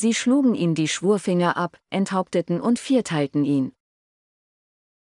Sie schlugen ihm die Schwurfinger ab, enthaupteten und vierteilten ihn.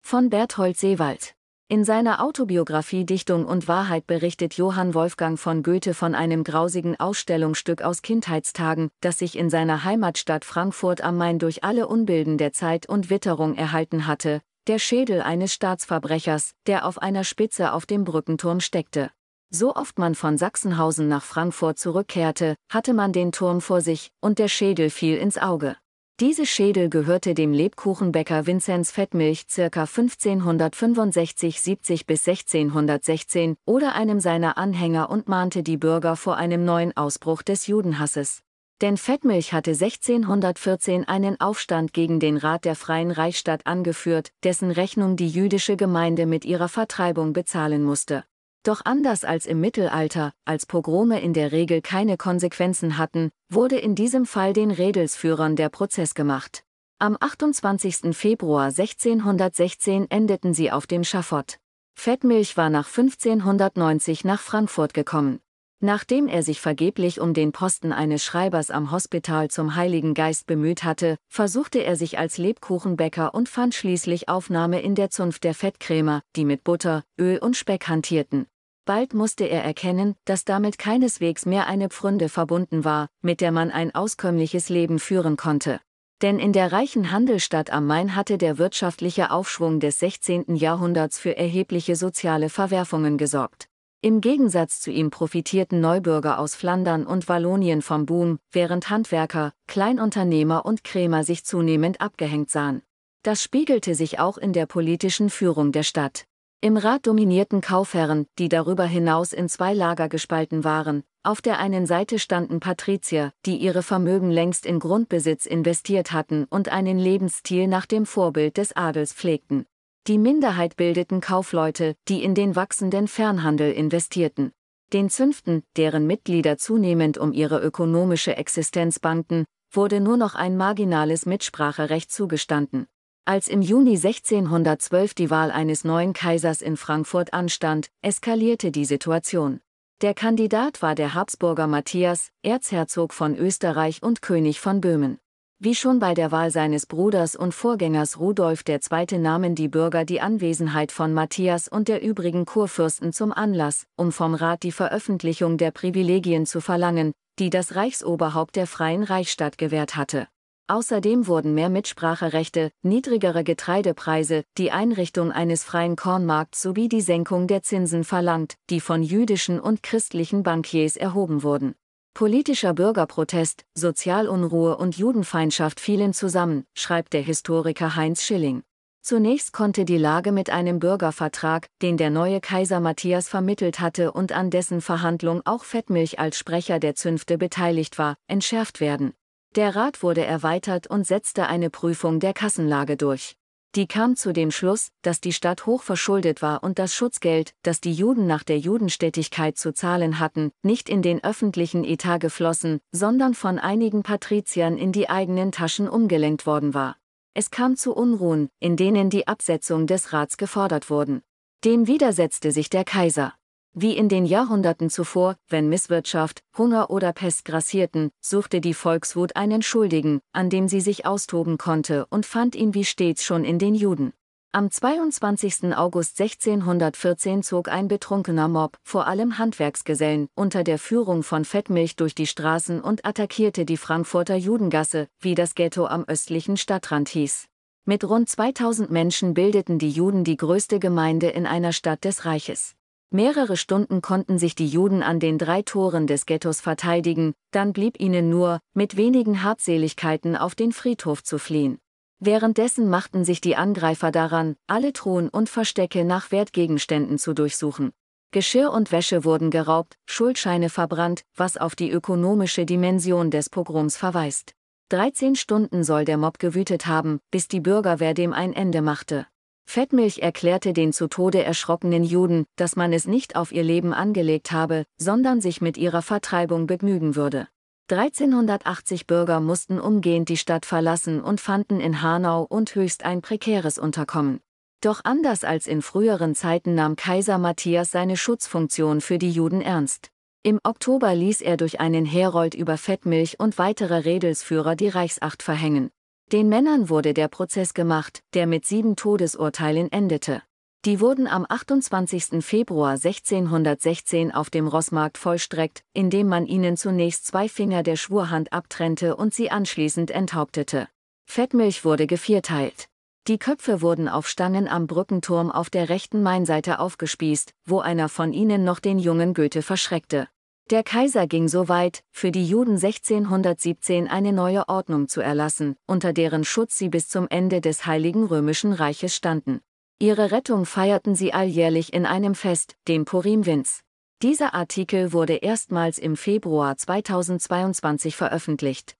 Von Berthold Seewald in seiner Autobiografie Dichtung und Wahrheit berichtet Johann Wolfgang von Goethe von einem grausigen Ausstellungsstück aus Kindheitstagen, das sich in seiner Heimatstadt Frankfurt am Main durch alle Unbilden der Zeit und Witterung erhalten hatte, der Schädel eines Staatsverbrechers, der auf einer Spitze auf dem Brückenturm steckte. So oft man von Sachsenhausen nach Frankfurt zurückkehrte, hatte man den Turm vor sich, und der Schädel fiel ins Auge. Diese Schädel gehörte dem Lebkuchenbäcker Vinzenz Fettmilch ca. 1565-70 bis 1616 oder einem seiner Anhänger und mahnte die Bürger vor einem neuen Ausbruch des Judenhasses. Denn Fettmilch hatte 1614 einen Aufstand gegen den Rat der Freien Reichsstadt angeführt, dessen Rechnung die jüdische Gemeinde mit ihrer Vertreibung bezahlen musste. Doch anders als im Mittelalter, als Pogrome in der Regel keine Konsequenzen hatten, wurde in diesem Fall den Redelsführern der Prozess gemacht. Am 28. Februar 1616 endeten sie auf dem Schafott. Fettmilch war nach 1590 nach Frankfurt gekommen. Nachdem er sich vergeblich um den Posten eines Schreibers am Hospital zum Heiligen Geist bemüht hatte, versuchte er sich als Lebkuchenbäcker und fand schließlich Aufnahme in der Zunft der Fettkrämer, die mit Butter, Öl und Speck hantierten. Bald musste er erkennen, dass damit keineswegs mehr eine Pfründe verbunden war, mit der man ein auskömmliches Leben führen konnte. Denn in der reichen Handelsstadt am Main hatte der wirtschaftliche Aufschwung des 16. Jahrhunderts für erhebliche soziale Verwerfungen gesorgt. Im Gegensatz zu ihm profitierten Neubürger aus Flandern und Wallonien vom Boom, während Handwerker, Kleinunternehmer und Krämer sich zunehmend abgehängt sahen. Das spiegelte sich auch in der politischen Führung der Stadt. Im Rat dominierten Kaufherren, die darüber hinaus in zwei Lager gespalten waren. Auf der einen Seite standen Patrizier, die ihre Vermögen längst in Grundbesitz investiert hatten und einen Lebensstil nach dem Vorbild des Adels pflegten. Die Minderheit bildeten Kaufleute, die in den wachsenden Fernhandel investierten. Den Zünften, deren Mitglieder zunehmend um ihre ökonomische Existenz bangten, wurde nur noch ein marginales Mitspracherecht zugestanden. Als im Juni 1612 die Wahl eines neuen Kaisers in Frankfurt anstand, eskalierte die Situation. Der Kandidat war der Habsburger Matthias, Erzherzog von Österreich und König von Böhmen. Wie schon bei der Wahl seines Bruders und Vorgängers Rudolf II. nahmen die Bürger die Anwesenheit von Matthias und der übrigen Kurfürsten zum Anlass, um vom Rat die Veröffentlichung der Privilegien zu verlangen, die das Reichsoberhaupt der Freien Reichsstadt gewährt hatte. Außerdem wurden mehr Mitspracherechte, niedrigere Getreidepreise, die Einrichtung eines freien Kornmarkts sowie die Senkung der Zinsen verlangt, die von jüdischen und christlichen Bankiers erhoben wurden. Politischer Bürgerprotest, Sozialunruhe und Judenfeindschaft fielen zusammen, schreibt der Historiker Heinz Schilling. Zunächst konnte die Lage mit einem Bürgervertrag, den der neue Kaiser Matthias vermittelt hatte und an dessen Verhandlung auch Fettmilch als Sprecher der Zünfte beteiligt war, entschärft werden. Der Rat wurde erweitert und setzte eine Prüfung der Kassenlage durch. Die kam zu dem Schluss, dass die Stadt hoch verschuldet war und das Schutzgeld, das die Juden nach der Judenstätigkeit zu zahlen hatten, nicht in den öffentlichen Etat geflossen, sondern von einigen Patriziern in die eigenen Taschen umgelenkt worden war. Es kam zu Unruhen, in denen die Absetzung des Rats gefordert wurden. Dem widersetzte sich der Kaiser. Wie in den Jahrhunderten zuvor, wenn Misswirtschaft, Hunger oder Pest grassierten, suchte die Volkswut einen Schuldigen, an dem sie sich austoben konnte und fand ihn wie stets schon in den Juden. Am 22. August 1614 zog ein betrunkener Mob, vor allem Handwerksgesellen, unter der Führung von Fettmilch durch die Straßen und attackierte die Frankfurter Judengasse, wie das Ghetto am östlichen Stadtrand hieß. Mit rund 2000 Menschen bildeten die Juden die größte Gemeinde in einer Stadt des Reiches. Mehrere Stunden konnten sich die Juden an den drei Toren des Ghettos verteidigen, dann blieb ihnen nur, mit wenigen Habseligkeiten auf den Friedhof zu fliehen. Währenddessen machten sich die Angreifer daran, alle Truhen und Verstecke nach Wertgegenständen zu durchsuchen. Geschirr und Wäsche wurden geraubt, Schuldscheine verbrannt, was auf die ökonomische Dimension des Pogroms verweist. 13 Stunden soll der Mob gewütet haben, bis die Bürgerwehr dem ein Ende machte. Fettmilch erklärte den zu Tode erschrockenen Juden, dass man es nicht auf ihr Leben angelegt habe, sondern sich mit ihrer Vertreibung begnügen würde. 1380 Bürger mussten umgehend die Stadt verlassen und fanden in Hanau und Höchst ein prekäres Unterkommen. Doch anders als in früheren Zeiten nahm Kaiser Matthias seine Schutzfunktion für die Juden ernst. Im Oktober ließ er durch einen Herold über Fettmilch und weitere Redelsführer die Reichsacht verhängen. Den Männern wurde der Prozess gemacht, der mit sieben Todesurteilen endete. Die wurden am 28. Februar 1616 auf dem Rossmarkt vollstreckt, indem man ihnen zunächst zwei Finger der Schwurhand abtrennte und sie anschließend enthauptete. Fettmilch wurde gevierteilt. Die Köpfe wurden auf Stangen am Brückenturm auf der rechten Mainseite aufgespießt, wo einer von ihnen noch den jungen Goethe verschreckte. Der Kaiser ging so weit, für die Juden 1617 eine neue Ordnung zu erlassen, unter deren Schutz sie bis zum Ende des Heiligen Römischen Reiches standen. Ihre Rettung feierten sie alljährlich in einem Fest, dem Purim-Wins. Dieser Artikel wurde erstmals im Februar 2022 veröffentlicht.